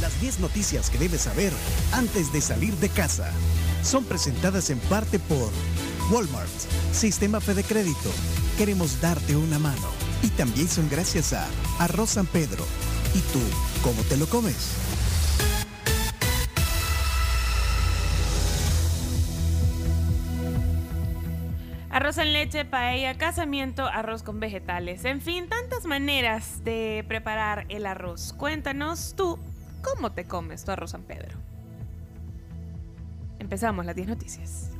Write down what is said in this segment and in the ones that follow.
Las 10 noticias que debes saber antes de salir de casa son presentadas en parte por Walmart, Sistema Fede Crédito. Queremos darte una mano. Y también son gracias a Arroz San Pedro. ¿Y tú, cómo te lo comes? En leche, paella, casamiento, arroz con vegetales. En fin, tantas maneras de preparar el arroz. Cuéntanos tú, ¿cómo te comes tu arroz San Pedro? Empezamos las 10 noticias.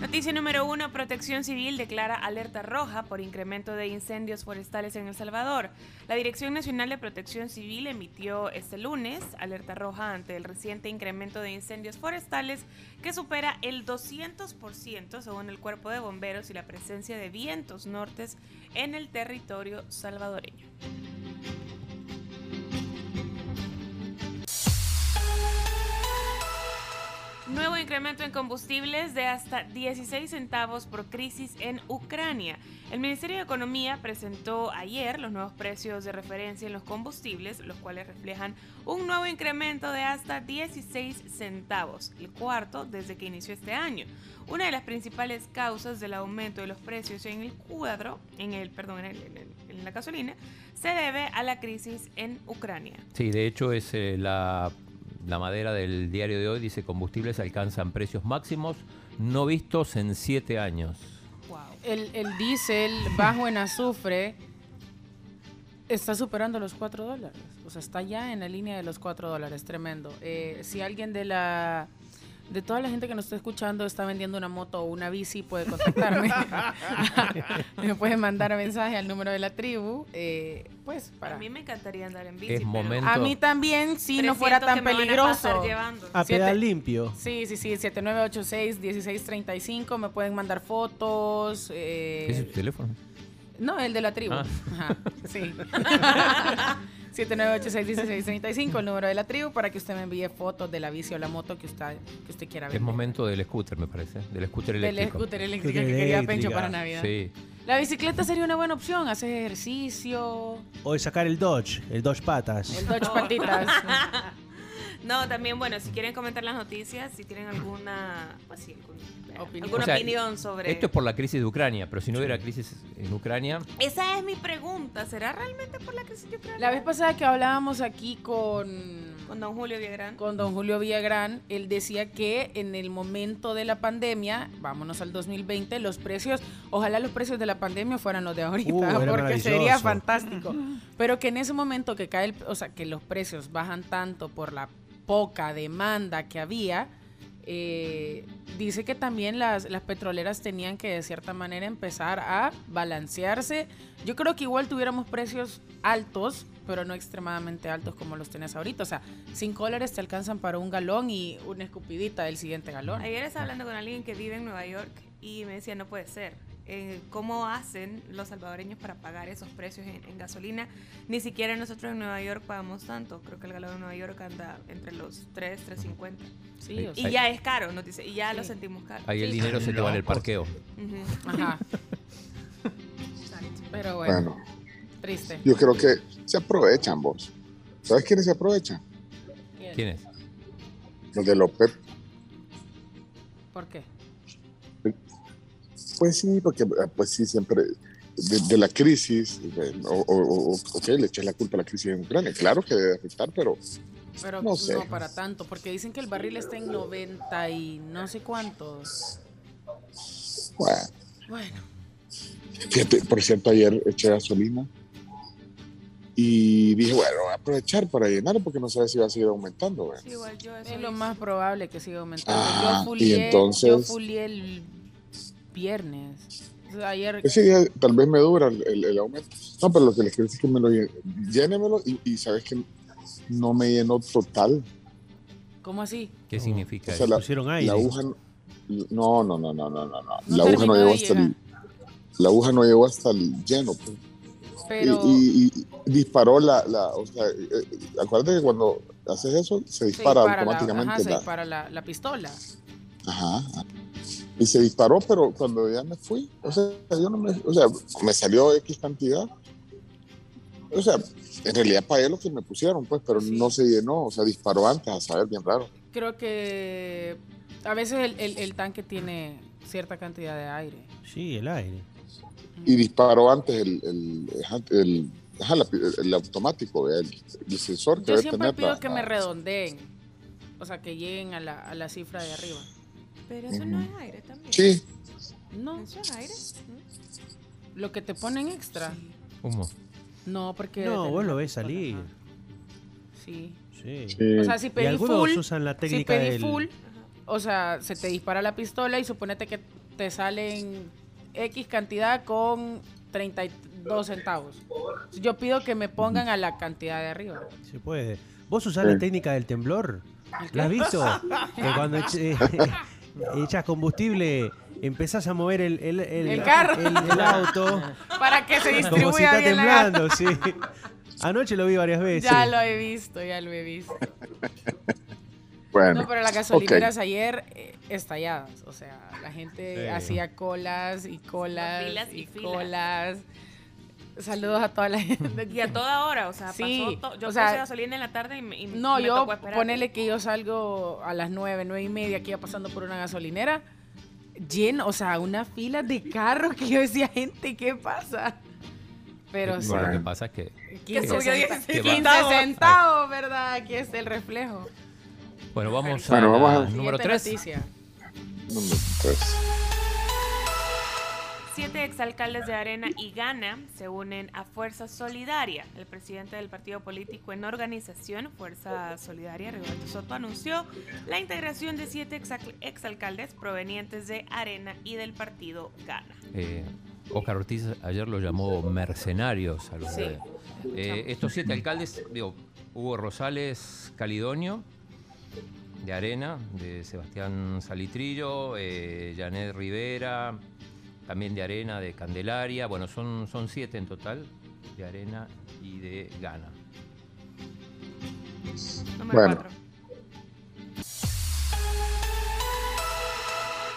Noticia número uno, Protección Civil declara alerta roja por incremento de incendios forestales en El Salvador. La Dirección Nacional de Protección Civil emitió este lunes alerta roja ante el reciente incremento de incendios forestales que supera el 200% según el cuerpo de bomberos y la presencia de vientos nortes en el territorio salvadoreño. Nuevo incremento en combustibles de hasta 16 centavos por crisis en Ucrania. El Ministerio de Economía presentó ayer los nuevos precios de referencia en los combustibles, los cuales reflejan un nuevo incremento de hasta 16 centavos, el cuarto desde que inició este año. Una de las principales causas del aumento de los precios en el cuadro, en el, perdón, en, la gasolina, se debe a la crisis en Ucrania. Sí, de hecho es eh, la la madera del diario de hoy dice combustibles alcanzan precios máximos no vistos en siete años. El, el diésel bajo en azufre está superando los cuatro dólares. O sea, está ya en la línea de los cuatro dólares. Tremendo. Eh, si alguien de la de toda la gente que nos está escuchando está vendiendo una moto o una bici, puede contactarme. me puede mandar mensaje al número de la tribu. Eh, pues para... A mí me encantaría andar en bici. Es momento... A mí también, si no fuera tan peligroso. A, pedal limpio. Sí, sí, sí. 7986-1635. Me pueden mandar fotos. Eh... ¿Es su teléfono? No, el de la tribu. Ah. Ajá, sí. 7986-1635, el número de la tribu, para que usted me envíe fotos de la bici o la moto que usted, que usted quiera ver. Es momento del scooter, me parece. Del scooter eléctrico. Del scooter eléctrico que quería Pencho para Navidad. Sí. La bicicleta sería una buena opción, hacer ejercicio. O sacar el Dodge, el Dodge patas. El Dodge patitas. no, también, bueno, si quieren comentar las noticias, si tienen alguna, pues sí, ¿Alguna opinión sobre...? Esto es por la crisis de Ucrania, pero si no hubiera crisis en Ucrania... Esa es mi pregunta, ¿será realmente por la crisis de Ucrania? La vez pasada que hablábamos aquí con... Con don Julio Villagrán. Con don Julio Villagrán, él decía que en el momento de la pandemia, vámonos al 2020, los precios, ojalá los precios de la pandemia fueran los de ahorita, uh, porque sería fantástico. Pero que en ese momento que cae, el, o sea, que los precios bajan tanto por la poca demanda que había, eh, dice que también las, las petroleras tenían que de cierta manera empezar a balancearse. Yo creo que igual tuviéramos precios altos, pero no extremadamente altos como los tenés ahorita. O sea, 5 dólares te alcanzan para un galón y una escupidita del siguiente galón. Ayer estaba hablando con alguien que vive en Nueva York y me decía, no puede ser eh, cómo hacen los salvadoreños para pagar esos precios en, gasolina. Ni siquiera nosotros en Nueva York pagamos tanto. Creo que el galón de Nueva York anda entre los 3, 3.50. Sí, y ya es caro, nos dice, y ya lo sentimos caro. Ahí el dinero se te va en el parqueo. Ajá. Pero bueno, triste. Yo creo que se aprovechan vos. ¿Sabes quiénes se aprovechan? ¿Quiénes? Los de López. ¿Por qué? Pues sí, porque eh, pues sí, siempre de, la crisis, o, o, le eché la culpa a la crisis en Ucrania. Claro que debe afectar, pero, pero no, sé. no para tanto, porque dicen que el barril está en 90 y no sé cuántos. Bueno. Bueno. Fíjate, por cierto, ayer eché gasolina y dije, bueno, voy a aprovechar para llenar porque no sé si va a seguir aumentando. Sí, igual yo es lo más probable que siga aumentando. Ah, yo, fulié, entonces, yo fulié el viernes. Ayer... tal vez me dura el, aumento. No, pero lo que les quiero decir es que me lo llénemelo y, y sabes que no me llenó total. ¿Cómo así? ¿Qué significa? O la, aguja no, no, no, no, no, no, La aguja no llegó hasta el la aguja no llegó hasta el lleno. Pues. Pero... Y, disparó la, la o sea, eh, eh, acuérdate que cuando haces eso se dispara, automáticamente. se dispara la, la pistola. Ajá. Y se disparó, pero cuando ya me fui, o sea, yo no me, o sea, me salió X cantidad. O sea, en realidad pagué lo que me pusieron, pues, pero no se llenó, o sea, disparó antes, a saber, bien raro. Creo que a veces el, tanque tiene cierta cantidad de aire. Sí, el aire. Y disparó antes el, el, el automático, el, sensor que Yo siempre pido que me redondeen, o sea, que lleguen a la, a la cifra de arriba. Pero eso no es aire también. Sí. No. ¿Eso es aire? Lo que te ponen extra. Humo. No, porque. No, vos lo ves salir. Sí. Sí. O sea, si pedí full. usan la técnica si pedí full, o sea, se te dispara la pistola y suponete que te salen X cantidad con 32 centavos. Yo pido que me pongan a la cantidad de arriba. Se puede. ¿Vos usás la técnica del temblor? ¿La has visto? que cuando echas combustible empezás a mover el, el, el, carro. El, auto. Para que se distribuya Como si está temblando, sí. Anoche lo vi varias veces. Ya lo he visto, ya lo he visto. Bueno. No, pero las gasolineras ayer eh, estalladas. O sea, la gente hacía colas y colas y, colas. Saludos a toda la gente. Y a toda hora, o sea, sí, pasó yo o sea, gasolina en la tarde y, No, yo ponele que yo salgo a las nueve, nueve y media aquí ya pasando por una gasolinera lleno, o sea, una fila de carros que yo decía, gente, ¿qué pasa? Pero sí. Lo que pasa es que... 15, centavos, ¿verdad? Aquí es el reflejo. Bueno, vamos a, vamos número 3. Número 3. Siete exalcaldes de Arena y Gana se unen a Fuerza Solidaria. El presidente del partido político en organización, Fuerza Solidaria, Rigoberto Soto, anunció la integración de siete exalcaldes provenientes de Arena y del partido Gana. Eh, Oscar Ortiz ayer lo llamó mercenarios a los sí. eh, estos siete alcaldes, digo, Hugo Rosales Calidonio, de Arena, de Sebastián Salitrillo, eh, Janet Rivera, también de arena, de Candelaria. Bueno, son, son siete en total, de arena y de Gana. bueno.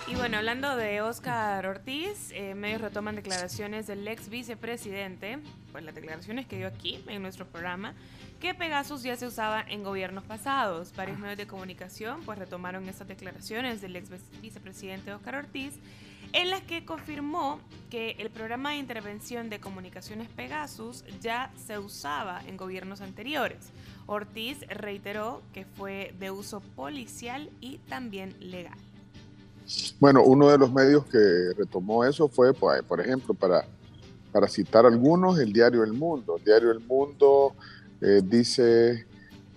Y bueno, hablando de Oscar Ortiz, eh, medios retoman declaraciones del ex vicepresidente, pues las declaraciones que dio aquí en nuestro programa, que Pegasus ya se usaba en gobiernos pasados. Varios medios de comunicación pues retomaron esas declaraciones del ex vicepresidente Oscar Ortiz en las que confirmó que el programa de intervención de comunicaciones Pegasus ya se usaba en gobiernos anteriores. Ortiz reiteró que fue de uso policial y también legal. Bueno, uno de los medios que retomó eso fue, pues, por ejemplo, para, para citar algunos, el diario El Mundo. El diario El Mundo eh, dice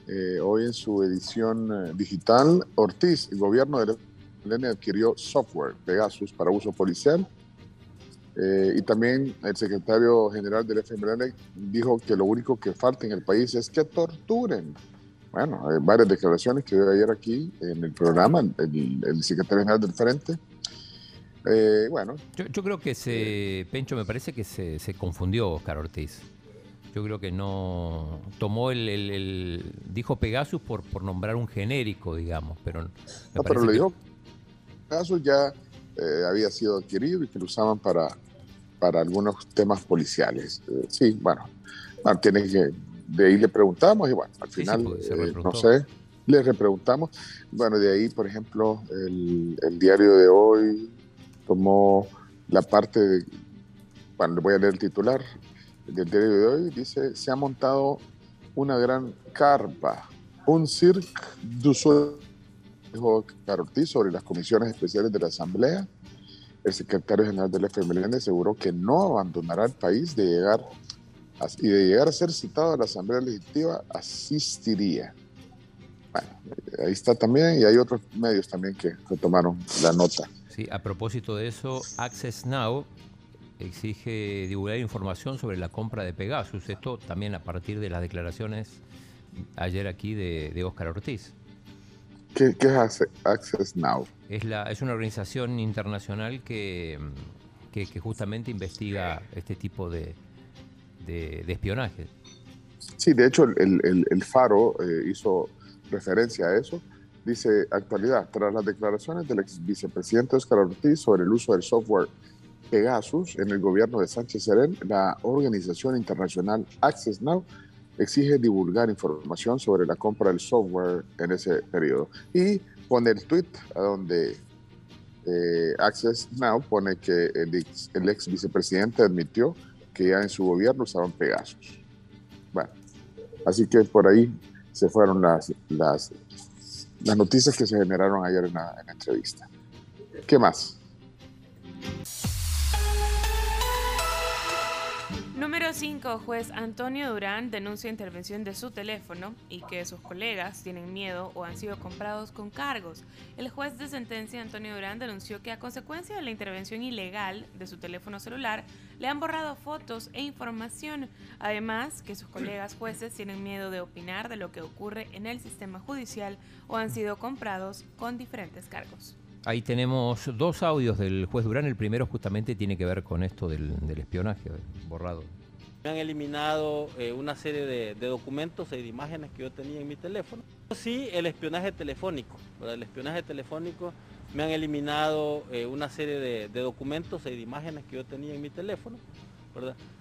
eh, hoy en su edición eh, digital, Ortiz, el gobierno del FMLN adquirió software Pegasus para uso policial. Eh, y también el secretario general del FMLN dijo que lo único que falta en el país es que torturen. Bueno, hay varias declaraciones que dio ayer aquí en el programa, el, secretario general del Frente. Eh, bueno. Yo, creo que se, Pencho, me parece que se, se, confundió Oscar Ortiz. Yo creo que no tomó el, dijo Pegasus por, por nombrar un genérico, digamos, pero no, pero le dijo caso ya eh, había sido adquirido y que lo usaban para, para algunos temas policiales. Eh, sí, bueno, tiene que, de ahí le preguntamos y bueno, al final, eh, no sé, le repreguntamos. Bueno, de ahí, por ejemplo, el, el, diario de hoy tomó la parte de, bueno, le voy a leer el titular del diario de hoy, dice, se ha montado una gran carpa, un cirque du soleil dijo Ortiz sobre las comisiones especiales de la Asamblea. El secretario general del FMLN aseguró que no abandonará el país de llegar y de llegar a ser citado a la Asamblea Legislativa asistiría. Bueno, ahí está también y hay otros medios también que retomaron la nota. Sí, a propósito de eso, Access Now exige divulgar información sobre la compra de Pegasus. Esto también a partir de las declaraciones ayer aquí de, de Óscar Ortiz. ¿Qué, es Access Now? Es, la, es una organización internacional que, que, justamente investiga este tipo de, de, espionaje. Sí, de hecho el, el, Faro eh, hizo referencia a eso Dice, actualidad, tras las declaraciones del ex vicepresidente Oscar Ortiz sobre el uso del software Pegasus en el gobierno de Sánchez Serén, la organización internacional Access Now exige divulgar información sobre la compra del software en ese periodo. Y pone el tweet donde eh, Access Now pone que el ex, el ex, vicepresidente admitió que ya en su gobierno usaban Pegasus. Bueno, así que por ahí se fueron las, las, noticias que se generaron ayer en en la entrevista. ¿Qué más? 5. Juez Antonio Durán denuncia intervención de su teléfono y que sus colegas tienen miedo o han sido comprados con cargos. El juez de sentencia Antonio Durán denunció que a consecuencia de la intervención ilegal de su teléfono celular le han borrado fotos e información. Además, que sus colegas jueces tienen miedo de opinar de lo que ocurre en el sistema judicial o han sido comprados con diferentes cargos. Ahí tenemos dos audios del juez Durán. El primero justamente tiene que ver con esto del, espionaje borrado. Me han eliminado eh, una serie de, documentos y de imágenes que yo tenía en mi teléfono. Sí, el espionaje telefónico. El espionaje telefónico me han eliminado eh, una serie de, documentos y de imágenes que yo tenía en mi teléfono.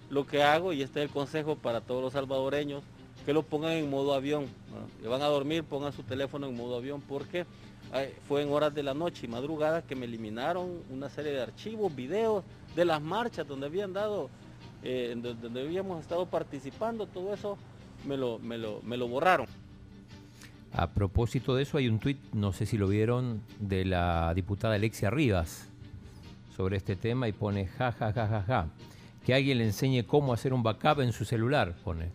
Lo que hago, y este es el consejo para todos los salvadoreños, que lo pongan en modo avión. Que van a dormir, pongan su teléfono en modo avión porque fue en horas de la noche y madrugada que me eliminaron una serie de archivos, videos de las marchas donde habían dado, eh, donde habíamos estado participando, todo eso me lo, me lo, borraron. A propósito de eso, hay un tuit, no sé si lo vieron, de la diputada Alexia Rivas sobre este tema y pone ja, ja, ja, ja, ja. Que alguien le enseñe cómo hacer un backup en su celular, pone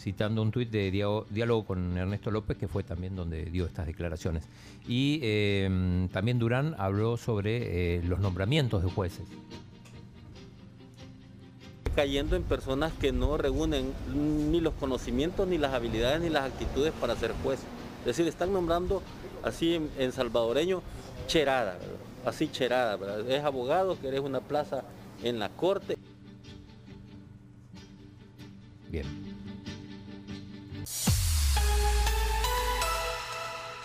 citando un tuit de diálogo con Ernesto López, que fue también donde dio estas declaraciones. Y em, también Durán habló sobre eh, los nombramientos de jueces. Cayendo en personas que no reúnen ni los conocimientos, ni las habilidades, ni las actitudes para ser juez. Es decir, están nombrando así en, salvadoreño cherada, así cherada. Es abogado, que eres una plaza en la corte. Bien.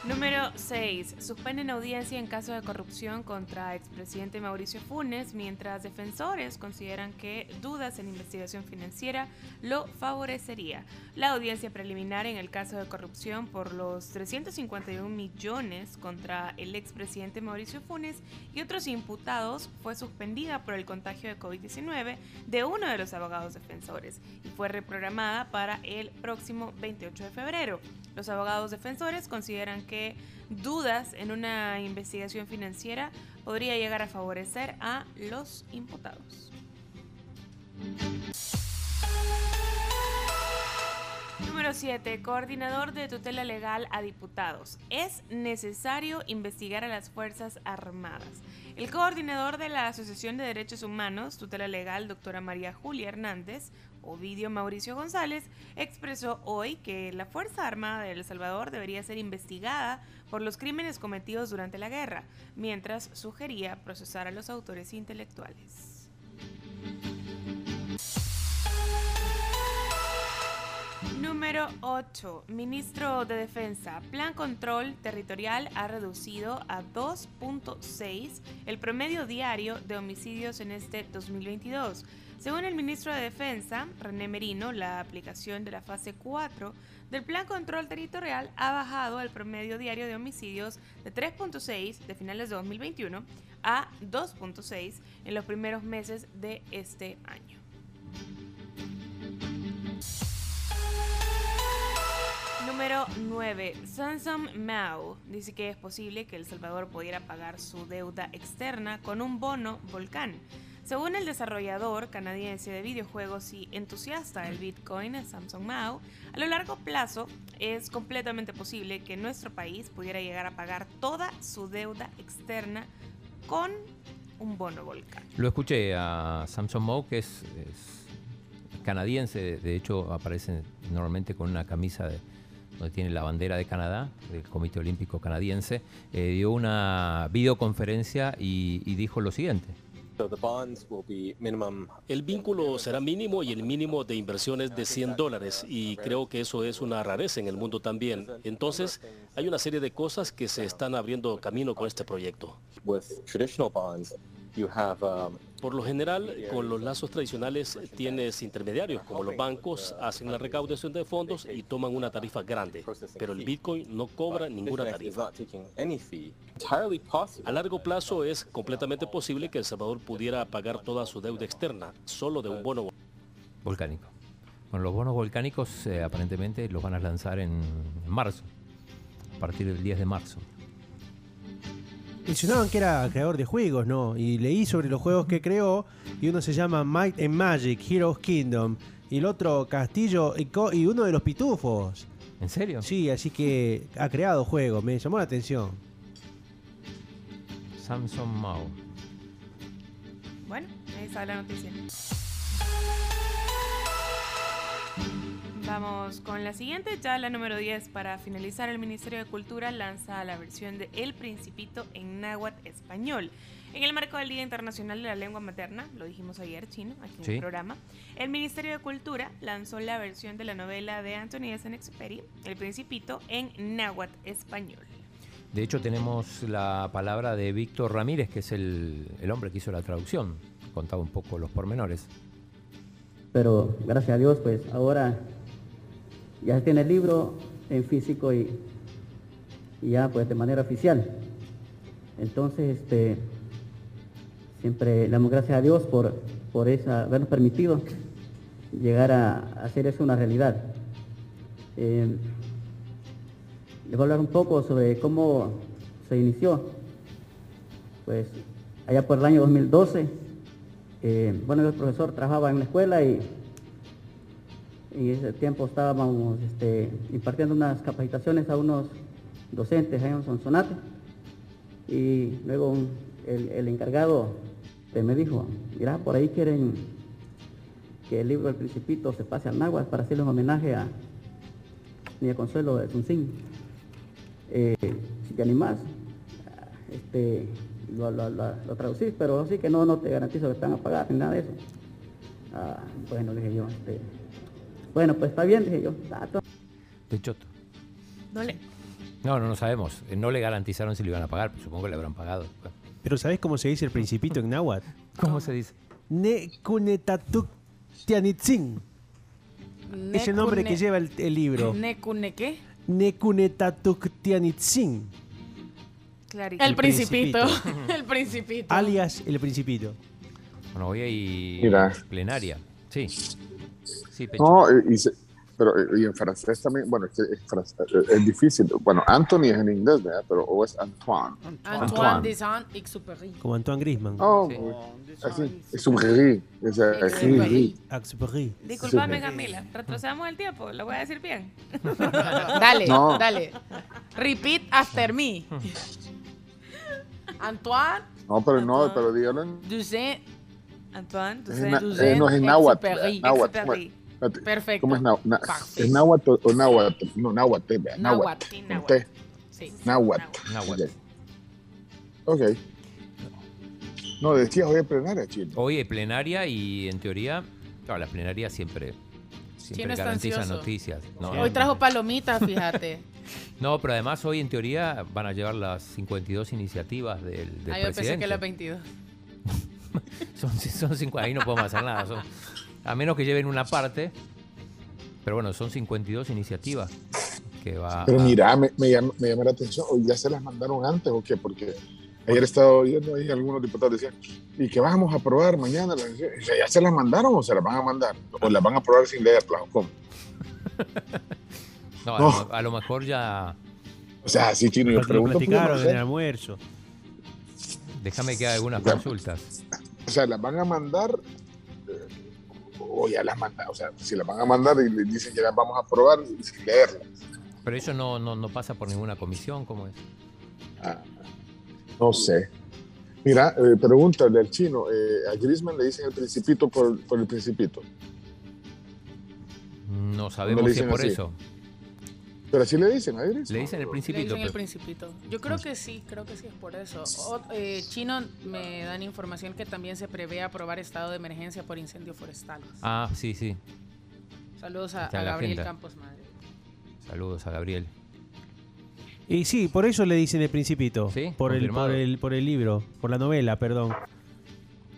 Número 6. Suspenden audiencia en caso de corrupción contra expresidente Mauricio Funes, mientras defensores consideran que dudas en investigación financiera lo favorecería. La audiencia preliminar en el caso de corrupción por los 351 millones contra el expresidente Mauricio Funes y otros imputados fue suspendida por el contagio de COVID-19 de uno de los abogados defensores y fue reprogramada para el próximo 28 de febrero. Los abogados defensores consideran que dudas en una investigación financiera podría llegar a favorecer a los imputados. Número 7. Coordinador de tutela legal a diputados. Es necesario investigar a las Fuerzas Armadas. El coordinador de la Asociación de Derechos Humanos, tutela legal, doctora María Julia Hernández, Ovidio Mauricio González, expresó hoy que la Fuerza Armada de El Salvador debería ser investigada por los crímenes cometidos durante la guerra, mientras sugería procesar a los autores intelectuales. Número 8. Ministro de Defensa. Plan Control Territorial ha reducido a 2.6 el promedio diario de homicidios en este 2022 según el ministro de Defensa, René Merino, la aplicación de la fase 4 del Plan Control Territorial ha bajado el promedio diario de homicidios de 3.6 de finales de 2021 a 2.6 en los primeros meses de este año. Número 9. Samsung Mao dice que es posible que El Salvador pudiera pagar su deuda externa con un bono volcán. Según el desarrollador canadiense de videojuegos y entusiasta del Bitcoin, Samsung Mao, a lo largo plazo es completamente posible que nuestro país pudiera llegar a pagar toda su deuda externa con un bono volcán. Lo escuché a Samsung Mao, que es, canadiense, de hecho aparece normalmente con una camisa donde tiene la bandera de Canadá, del Comité Olímpico Canadiense, eh, dio una videoconferencia y dijo lo siguiente. El vínculo será mínimo y el mínimo de inversiones de 100 dólares y creo que eso es una rareza en el mundo también. Entonces, hay una serie de cosas que se están abriendo camino con este proyecto. Um, Por lo general, con los lazos tradicionales tienes intermediarios como los bancos, hacen la recaudación de fondos y toman una tarifa grande, pero el Bitcoin no cobra ninguna tarifa. A largo plazo es completamente posible que El Salvador pudiera pagar toda su deuda externa solo de un bono volcánico. Bueno, los bonos volcánicos eh, aparentemente los van a lanzar en marzo, a partir del 10 de marzo. Mencionaban que era creador de juegos, ¿no? Y leí sobre los juegos que creó y uno se llama Might and Magic, Heroes Kingdom, y el otro Castillo y, uno de los pitufos. ¿En serio? Sí, así que ha creado juegos, me llamó la atención. Samsung Mao. Bueno, ahí está la noticia. Vamos con la siguiente, ya la número 10. Para finalizar, el Ministerio de Cultura lanza la versión de El Principito en náhuatl español. En el marco del Día Internacional de la Lengua Materna, lo dijimos ayer, chino, aquí en el programa, el Ministerio de Cultura lanzó la versión de la novela de Anthony Exupéry, El Principito, en náhuatl español. De hecho, tenemos la palabra de Víctor Ramírez, que es el, el hombre que hizo la traducción. Contaba un poco los pormenores. Pero gracias a Dios, pues ahora ya tiene el libro en físico y, ya pues de manera oficial. Entonces, este, siempre le damos gracias a Dios por, por esa, habernos permitido llegar a, hacer eso una realidad. Eh, les voy a hablar un poco sobre cómo se inició. Pues allá por el año 2012, eh, bueno, el profesor trabajaba en la escuela y en ese tiempo estábamos este, impartiendo unas capacitaciones a unos docentes ahí en Sonsonate y luego el, encargado me dijo, mira, por ahí quieren que el libro del Principito se pase al náhuatl para hacerle un homenaje a Niña Consuelo de Sunsin. Eh, si te animás, este, lo, lo, traducís, pero así que no, no te garantizo que te van a pagar ni nada de eso. Ah, bueno, le dije yo, este, bueno, pues está bien, dije yo. De choto. No le... No, no, no sabemos. Eh, no le garantizaron si le iban a pagar, supongo que le habrán pagado. Pero ¿sabés cómo se dice el principito en náhuatl? ¿Cómo se dice? Necunetatuk tianitzin. Es el nombre que lleva el, libro. ¿Necune qué? Tianitzin. El, el principito. el principito. Alias el principito. Bueno, hoy hay plenaria. Sí. No, y, pero y en francés también, bueno, es, es, difícil. Bueno, Anthony es en inglés, ¿verdad? Pero o es Antoine. Antoine, de Saint-Exupéry. Como Antoine Griezmann. Oh, así. Exupéry. Exupéry. Disculpame, Camila. Retrocedamos el tiempo. Lo voy a decir bien. dale, dale. Repeat after me. Antoine. No, pero no, pero dígalo en... Antoine, eh, no es en náhuatl. Perfecto. ¿Cómo es náhuatl? ¿Es náhuatl o náhuatl? No, náhuatl. Náhuatl. Náhuatl. Sí. Náhuatl. Ok. No, decías hoy es plenaria, Chile. Hoy es plenaria y en teoría, claro, las plenarias siempre, siempre garantizan noticias. hoy trajo palomitas, fíjate. no, pero además hoy en teoría van a llevar las 52 iniciativas del, del ah, yo pensé que las 22. son, son cinco, ahí no podemos hacer nada. a menos que lleven una parte. Pero bueno, son 52 iniciativas que va. Pero mira, me, me, llama, la atención. ¿Ya se las mandaron antes o qué? Porque ayer he estado oyendo ahí algunos diputados decían, ¿y qué vamos a aprobar mañana? ¿Ya se las mandaron o se las van a mandar? ¿O las van a aprobar sin leerlas o cómo? no, A, lo, mejor ya. O sea, sí, chino, yo pregunto. platicaron en el almuerzo. Déjame que haga algunas consultas. O sea, las van a mandar eh, o ya las mandan. O sea, si las van a mandar y le dicen que las vamos a aprobar sin leerlas. Pero eso no, no, no pasa por ninguna comisión, ¿cómo es? Ah, no sé. Mira, eh, pregúntale al chino, eh, a Grisman le dicen el principito por, por el principito. No sabemos si es por eso. Pero así le dicen, ¿eh? Le dicen el principito. Le dicen el principito. Yo creo que sí, creo que sí es por eso. Eh, Chino me dan información que también se prevé aprobar estado de emergencia por incendios forestales. Ah, sí, sí. Saludos a, Gabriel Campos Madre. Saludos a Gabriel. Y sí, por eso le dicen el principito. ¿Sí? Por el, por el, por el libro, por la novela, perdón.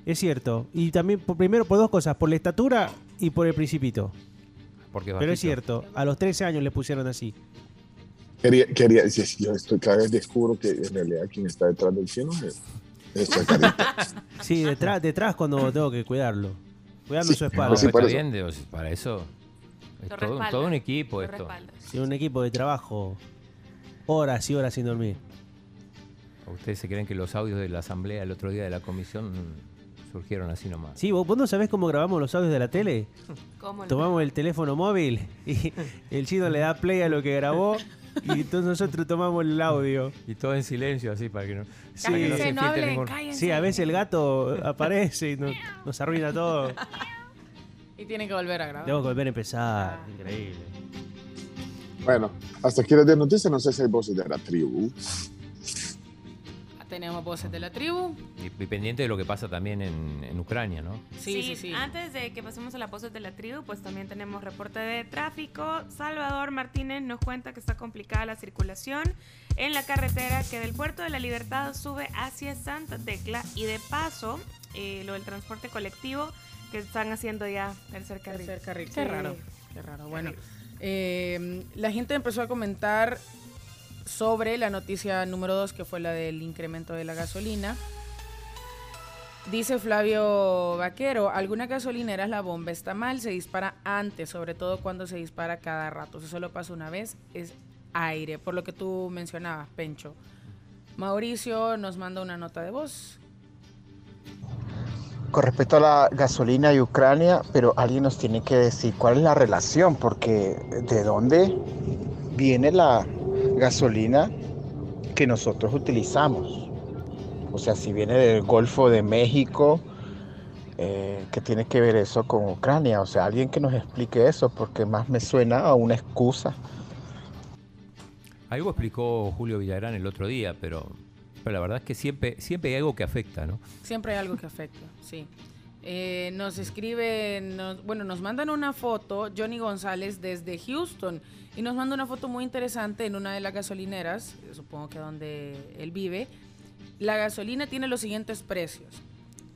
Es cierto. Y también, por, primero, por dos cosas, por la estatura y por el principito. Pero es cierto, a los 13 años le pusieron así. Quería, quería, yo estoy, cada vez descubro que en realidad quien está detrás del cielo es, es Sí, detrás, detrás cuando tengo que cuidarlo. Cuidando su espalda. Sí, para, eso. para eso es todo, un equipo esto. Sí, un equipo de trabajo. Horas y horas sin dormir. ¿Ustedes se creen que los audios de la asamblea el otro día de la comisión surgieron así nomás. Sí, ¿vos, no sabés cómo grabamos los audios de la tele? Tomamos el teléfono móvil y el chino le da play a lo que grabó y entonces nosotros tomamos el audio. Y todo en silencio, así para que no, sí, no se ningún... Sí, a veces el gato aparece y nos, arruina todo. Y tiene que volver a grabar. Tengo que volver a empezar. Ah. Increíble. Bueno, hasta aquí de noticias, no sé si hay voces de la tribu tenemos voces de la tribu. Y, pendiente de lo que pasa también en, Ucrania, ¿no? Sí, sí, sí, Antes de que pasemos a las voces de la tribu, pues también tenemos reporte de tráfico. Salvador Martínez nos cuenta que está complicada la circulación en la carretera que del puerto de la Libertad sube hacia Santa Tecla y de paso eh, lo del transporte colectivo que están haciendo ya tercer carril. Tercer carril. Qué raro. Qué raro. Bueno, eh, la gente empezó a comentar sobre la noticia número 2, que fue la del incremento de la gasolina. Dice Flavio Vaquero, alguna gasolinera la bomba está mal, se dispara antes, sobre todo cuando se dispara cada rato. Si solo pasa una vez, es aire, por lo que tú mencionabas, Pencho. Mauricio nos manda una nota de voz. Con respecto a la gasolina y Ucrania, pero alguien nos tiene que decir cuál es la relación, porque de dónde viene la, gasolina que nosotros utilizamos. O sea, si viene del Golfo de México, eh, ¿qué tiene que ver eso con Ucrania? O sea, alguien que nos explique eso, porque más me suena a una excusa. Algo explicó Julio Villagrán el otro día, pero, pero la verdad es que siempre, siempre hay algo que afecta, ¿no? Siempre hay algo que afecta, sí. Eh, nos escriben, bueno, nos mandan una foto, Johnny González desde Houston, y nos manda una foto muy interesante en una de las gasolineras, supongo que donde él vive. La gasolina tiene los siguientes precios.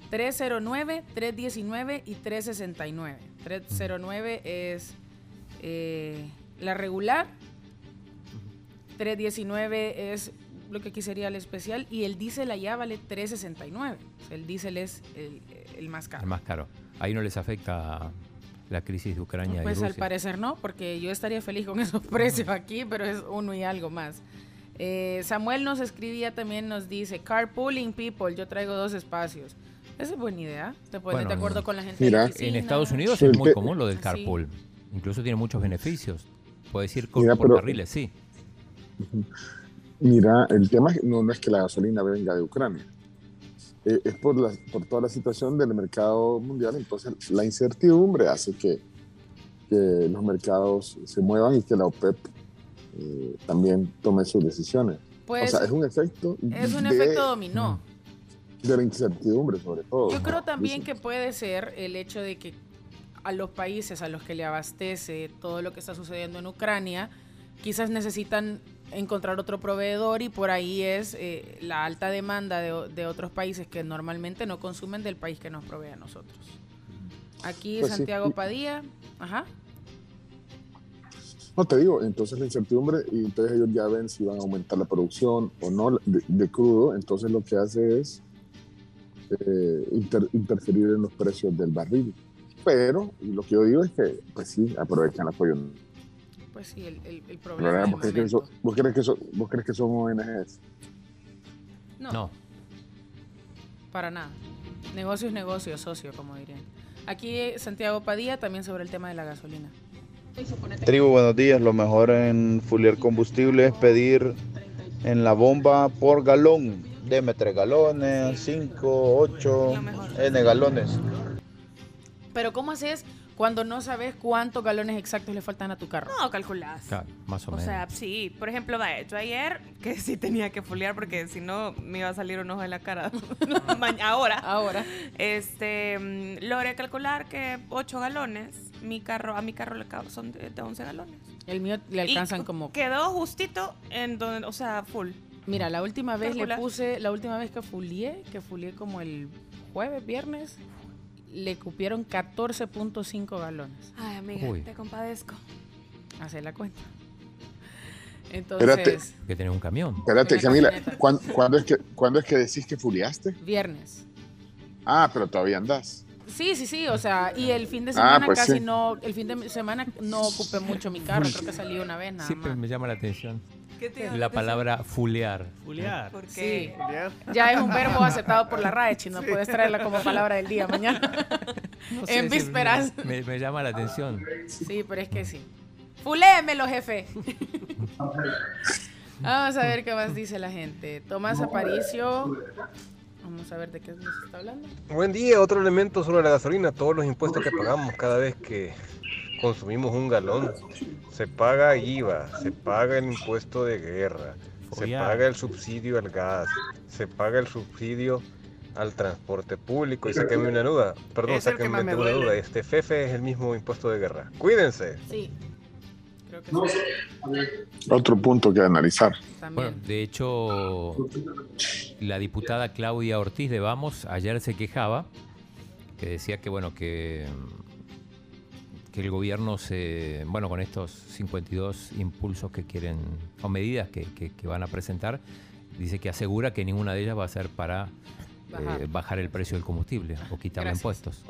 309, 319 y 369. 309 es eh, la regular, 319 es lo que aquí sería el especial y el diésel allá vale 369. el diésel es el, el más caro. El más caro. Ahí no les afecta la crisis de Ucrania. Pues al parecer no, porque yo estaría feliz con esos precios aquí, pero es uno y algo más. Eh, Samuel nos escribía también, nos dice, carpooling people, yo traigo dos espacios. Esa es buena idea, te pones de acuerdo con la gente. Mira, en Estados Unidos es muy común lo del carpool. Incluso tiene muchos beneficios. Puedes ir con, por carriles, sí. Mira, el tema no, no es que la gasolina venga de Ucrania eh, es por, la, por toda la situación del mercado mundial, entonces la incertidumbre hace que, que los mercados se muevan y que la OPEP eh, también tome sus decisiones. Pues, o sea, es un efecto. Es un efecto dominó. De la incertidumbre, sobre todo. Yo creo también que puede ser el hecho de que a los países a los que le abastece todo lo que está sucediendo en Ucrania, quizás necesitan encontrar otro proveedor y por ahí es eh, la alta demanda de, otros países que normalmente no consumen del país que nos provee a nosotros. Aquí pues Santiago Padilla, ajá. No, te digo, entonces la incertidumbre, y entonces ellos ya ven si van a aumentar la producción o no de, crudo, entonces lo que hace es eh, interferir en los precios del barril. Pero lo que yo digo es que, pues sí, aprovechan el apoyo pues sí, el, el, problema. ¿Vos, crees que son, ¿vos, crees que son, ONGs? No. no. Para nada. Negocio es negocio, socio, como dirían. Aquí Santiago Padilla también sobre el tema de la gasolina. Tribu, buenos días. Lo mejor en Fulier Combustible es pedir en la bomba por galón. Deme tres galones, cinco, ocho, N galones. Pero ¿cómo haces cuando no sabes cuántos galones exactos le faltan a tu carro. No, calculás. más o, menos. O sea, sí. Por ejemplo, yo ayer, que sí tenía que foliar porque si no me iba a salir un ojo en la cara. ahora. Ahora. Este, mm, logré calcular que 8 galones, mi carro, a mi carro le son de, 11 galones. El mío le alcanzan como... Quedó justito en donde, o sea, full. Mira, la última vez le puse, la última vez que fulié, que fulié como el jueves, viernes, le cupieron 14.5 galones. Ay, amiga, te compadezco. Hace la cuenta. Entonces. Que tener un camión. Espérate, Camila, ¿cuándo, es que, ¿cuándo es que decís que fuliaste? Viernes. Ah, pero todavía andás. Sí, sí, sí, o sea, y el fin de ah, semana pues casi no, el fin de semana no ocupé mucho mi carro, creo que salí una vez nada Siempre me llama la atención. La palabra fulear. Fulear. ¿Por qué? Ya es un verbo aceptado por la RAE, no puedes traerla como palabra del día mañana. en vísperas. Me, llama la atención. Sí, pero es que sí. Fulémelo, jefe. Vamos a ver qué más dice la gente. Tomás Aparicio. Vamos a ver de qué nos está hablando. Buen día, otro elemento sobre la gasolina, todos los impuestos que pagamos cada vez que consumimos un galón. Se paga IVA, se paga el impuesto de guerra, se paga el subsidio al gas, se paga el subsidio al transporte público y sáquenme una duda, perdón, sáquenme una duda, este FEFE es el mismo impuesto de guerra. Cuídense. Sí. Otro punto que analizar. Bueno, de hecho, la diputada Claudia Ortiz de Vamos ayer se quejaba, que decía que bueno, que que el gobierno se, bueno, con estos 52 impulsos que quieren, o medidas que, van a presentar, dice que asegura que ninguna de ellas va a ser para eh, bajar, el precio del combustible o quitar impuestos.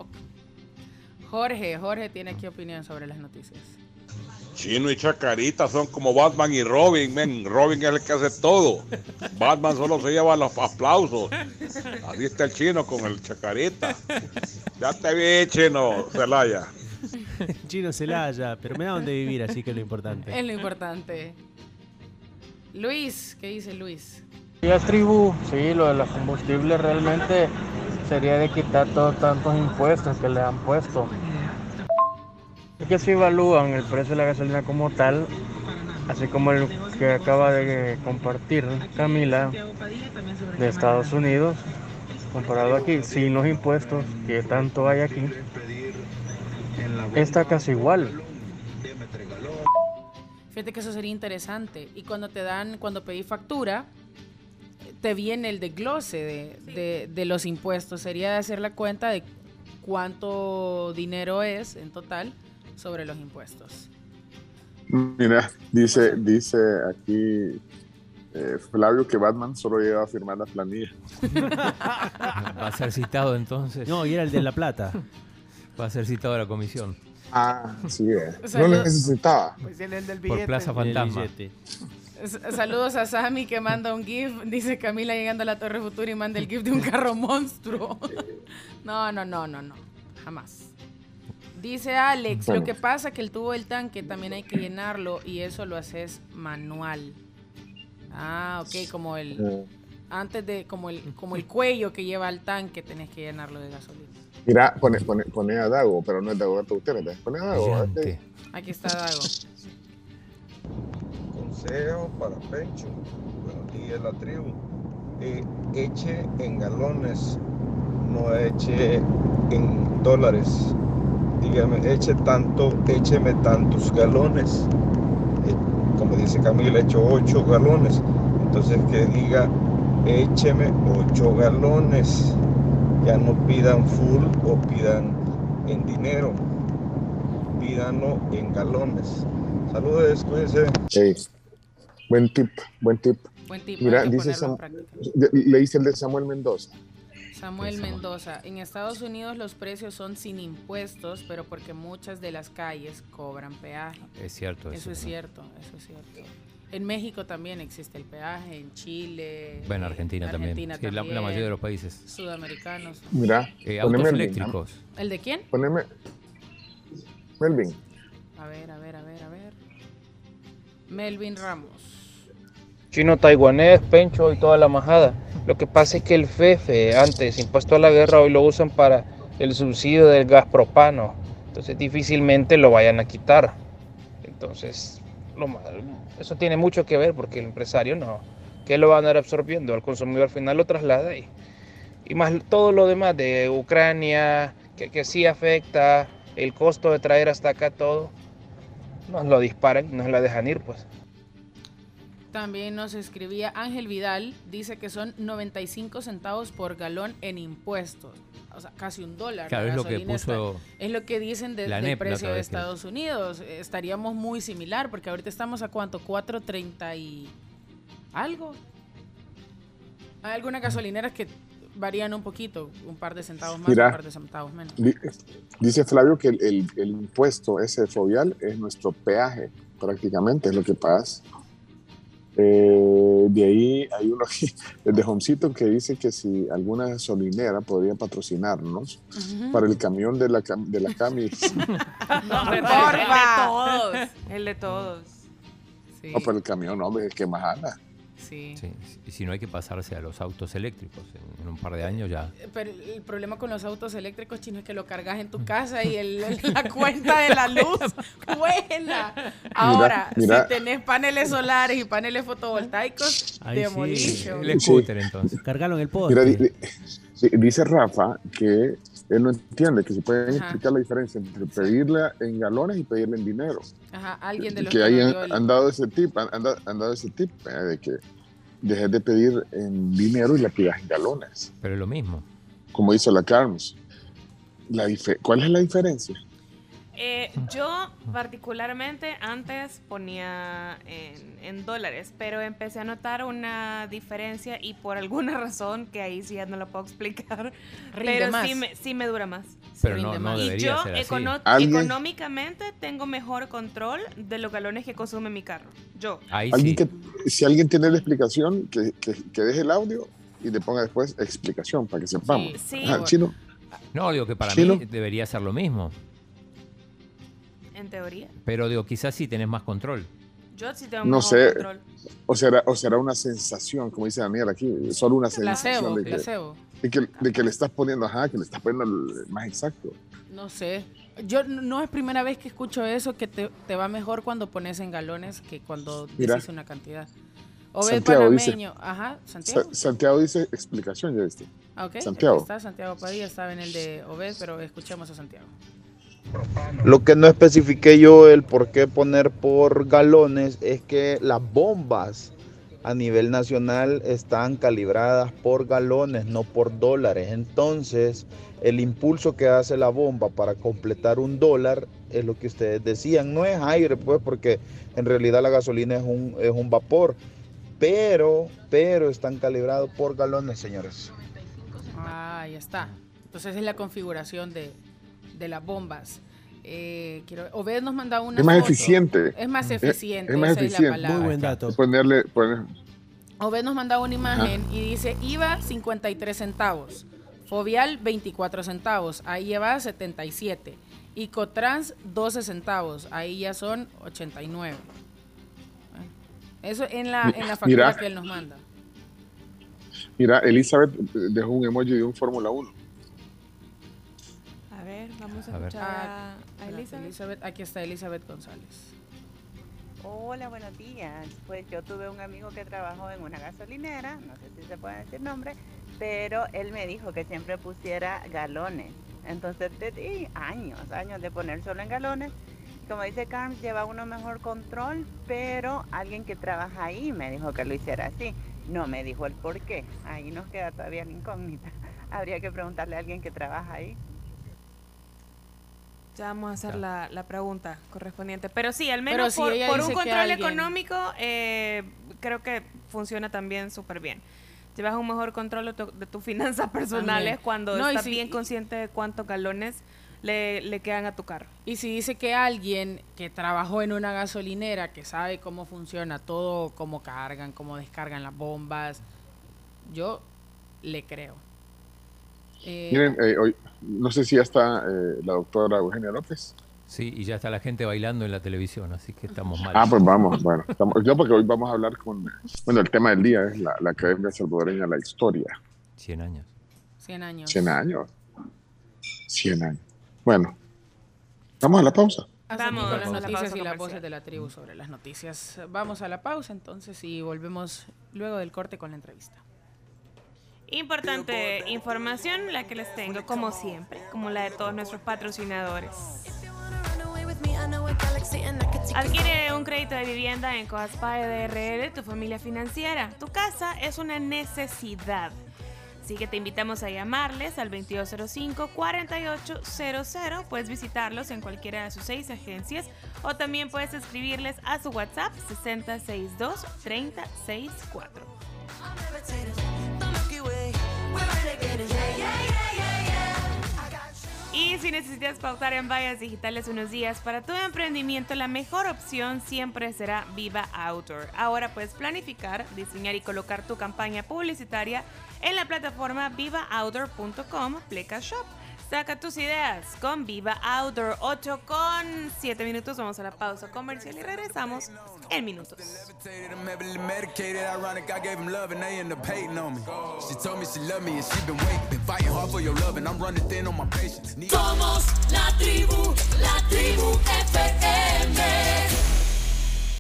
Jorge, Jorge tiene qué opinión sobre las noticias. Chino y Chacarita son como Batman y Robin, men. Robin es el que hace todo. Batman solo se lleva los aplausos. Así está el chino con el Chacarita. Ya te vi, chino, Celaya. Chino Celaya, pero me da donde vivir, así que es lo importante. Es lo importante. Luis, ¿qué dice Luis? Días tribu, sí, lo de los combustibles realmente sería de quitar todos tantos impuestos que le han puesto. Es que si evalúan el precio de la gasolina como tal, así como el que acaba de compartir Camila de Estados Unidos, comparado aquí, sin los impuestos que tanto hay aquí, está casi igual. Fíjate que eso sería interesante. Y cuando te dan, cuando pedí factura, te viene el desglose de, de, los impuestos. Sería de hacer la cuenta de cuánto dinero es en total sobre los impuestos. Mira, dice, dice aquí eh, Flavio que Batman solo llega a firmar la planilla. Va a ser citado entonces. No, y era el de La Plata. Va a ser citado a la comisión. Ah, sí, eh. no lo necesitaba. Pues el del billete. Por Plaza Fantasma. Saludos a Sammy que manda un GIF. Dice Camila llegando a la Torre Futura y manda el GIF de un carro monstruo. No, no, no, no, no. Jamás. Dice Alex, lo que pasa es que el tubo del tanque también hay que llenarlo y eso lo haces manual. Ah, ok, como el eh. antes de como el como el cuello que lleva al tanque tenés que llenarlo de gasolina. Mira, pone, pone, pone a Dago, pero no es Dago ustedes. Pone a Dago. Aquí está Dago. Consejo para Pencho y la tribu. Eh, eche en galones, no eche en dólares. Dígame, eche tanto, écheme tantos galones. Eh, como dice Camila, echo ocho galones. Entonces que diga, écheme ocho galones ya no pidan full o pidan en dinero, pídanlo en galones. Saludos, cuídense. Buen tip, buen tip. Buen tip. Mira, dice leíste el de Samuel Mendoza. Samuel Mendoza, en Estados Unidos los precios son sin impuestos, pero porque muchas de las calles cobran peaje. Es cierto. Eso, es cierto, eso es cierto. En México también existe el peaje, en Chile. Bueno, Argentina, también. Sí, La, mayoría de los países. Sudamericanos. Mira, eh, autos eléctricos. ¿El de quién? Poneme. Melvin. A ver, a ver, a ver, a ver. Melvin Ramos. Chino taiwanés, pencho y toda la majada. Lo que pasa es que el FEFE, antes impuesto a la guerra, hoy lo usan para el subsidio del gas propano. Entonces difícilmente lo vayan a quitar. Entonces, lo, eso tiene mucho que ver porque el empresario no, que lo van a ir absorbiendo, al consumidor final lo traslada y, y más todo lo demás de Ucrania, que, que sí afecta el costo de traer hasta acá todo, nos lo disparan y nos la dejan ir pues. También nos escribía Ángel Vidal, dice que son 95 centavos por galón en impuestos. O sea, casi un dólar. Claro, es lo que puso es lo que dicen del NEP precio de Estados Unidos. Estaríamos muy similar, porque ahorita estamos a cuánto, 4.30 y algo. Hay algunas gasolineras que varían un poquito, un par de centavos más, un par de centavos menos. Dice Flavio que el, el, impuesto ese fovial es nuestro peaje, prácticamente, es lo que pagas. Eh, de ahí hay uno de Homcito que dice que si alguna gasolinera podría patrocinarnos para el camión de la, de la Cami. no, el de todos. El de todos. No, pero el camión, hombre, que más anda. Sí. Y si no hay que pasarse a los autos eléctricos, en, un par de años ya. Pero el problema con los autos eléctricos, chino, es que lo cargas en tu casa y el, la cuenta de la luz buena. Ahora, si tenés paneles solares y paneles fotovoltaicos, demolition. El scooter, entonces. Cargalo en el poste. dice Rafa que él no entiende que se puede explicar la diferencia entre pedirle en galones y pedirle en dinero. Ajá, alguien de los que, que hayan han dado ese tip, han, han, dado ese tip eh, de que dejes de pedir en dinero y la pidas en galones. Pero es lo mismo. Como hizo la Carms. La ¿Cuál es la diferencia? Eh, yo particularmente antes ponía en, dólares, pero empecé a notar una diferencia y por alguna razón, que ahí sí ya no lo puedo explicar, pero Sí, me, sí me dura más. Pero no, no y yo económicamente tengo mejor control de los galones que consume mi carro. Yo. ¿Alguien que, si alguien tiene la explicación, que, que, deje el audio y le ponga después explicación para que sepamos. Sí, chino. No, digo que para mí debería ser lo mismo en teoría. Pero digo, quizás sí tenés más control. Yo sí tengo no sé, control. O será, o será una sensación, como dice Daniel aquí, solo una sensación de, que, de, que, de, que, le estás poniendo, ajá, que le estás poniendo más exacto. No sé. Yo no es primera vez que escucho eso, que te, te va mejor cuando pones en galones que cuando dices una cantidad. O Santiago panameño. Dice, Ajá, Santiago. Santiago dice explicación, ya viste. Ah, ok, Santiago. está Santiago Padilla, estaba en el de Obed, pero escuchemos a Santiago. Lo que no especifiqué yo el por qué poner por galones es que las bombas a nivel nacional están calibradas por galones, no por dólares. Entonces, el impulso que hace la bomba para completar un dólar es lo que ustedes decían. No es aire, pues, porque en realidad la gasolina es un, es un vapor. Pero, pero están calibrados por galones, señores. Ah, está. Entonces es la configuración de, de las bombas. Eh, quiero, Obed nos manda una. Es más eficiente. Es más eficiente. Es, más eficiente. Muy buen dato. Ponerle, Obed nos manda una imagen y dice IVA 53 centavos, Fovial 24 centavos, ahí lleva 77. Y Cotrans 12 centavos, ahí ya son 89. Eso en la, en la factura que él nos manda. Mira, Elizabeth dejó un emoji de un Fórmula 1 vamos a, escuchar a, Elizabeth. Aquí está Elizabeth González. Hola, buenos días. Pues yo tuve un amigo que trabajó en una gasolinera, no sé si se puede decir nombre, pero él me dijo que siempre pusiera galones. Entonces te di años, años de poner solo en galones. Como dice Carms, lleva uno mejor control, pero alguien que trabaja ahí me dijo que lo hiciera así. No me dijo el por qué. Ahí nos queda todavía la incógnita. Habría que preguntarle a alguien que trabaja ahí. Ya vamos a hacer la, pregunta correspondiente. Pero sí, al menos por, un control económico, eh, creo que funciona también súper bien. Llevas un mejor control de, tus finanzas personales cuando estás bien consciente de cuántos galones le, le, quedan a tu carro. Y si dice que alguien que trabajó en una gasolinera, que sabe cómo funciona todo, cómo cargan, cómo descargan las bombas, yo le creo. Eh, Miren, eh, hoy, no sé si ya está eh, la doctora Eugenia López. Sí, y ya está la gente bailando en la televisión, así que estamos mal. Ah, pues vamos, bueno. Estamos, yo porque hoy vamos a hablar con, bueno, el tema del día es la, la Academia Salvadoreña la Historia. 100 años. 100 años. 100 años. 100 años. Bueno, Vamos a la pausa. Vamos con las noticias y las voces de la tribu sobre las noticias. Vamos a la pausa entonces y volvemos luego del corte con la entrevista. Importante información la que les tengo, como siempre, como la de todos nuestros patrocinadores. Adquiere un crédito de vivienda en Coaspae DRL, tu familia financiera. Tu casa es una necesidad. Así que te invitamos a llamarles al 2205-4800. Puedes visitarlos en cualquiera de sus seis agencias o también puedes escribirles a su WhatsApp 662-3064. Y si necesitas pautar en vallas digitales unos días para tu emprendimiento, la mejor opción siempre será Viva Outdoor. Ahora puedes planificar, diseñar y colocar tu campaña publicitaria en la plataforma vivaoutdoor.com pleca shop. Saca tus ideas con Viva Outdoor 8 con 7 minutos. Vamos a la pausa comercial y regresamos en minutos. Somos la tribu, la tribu FM.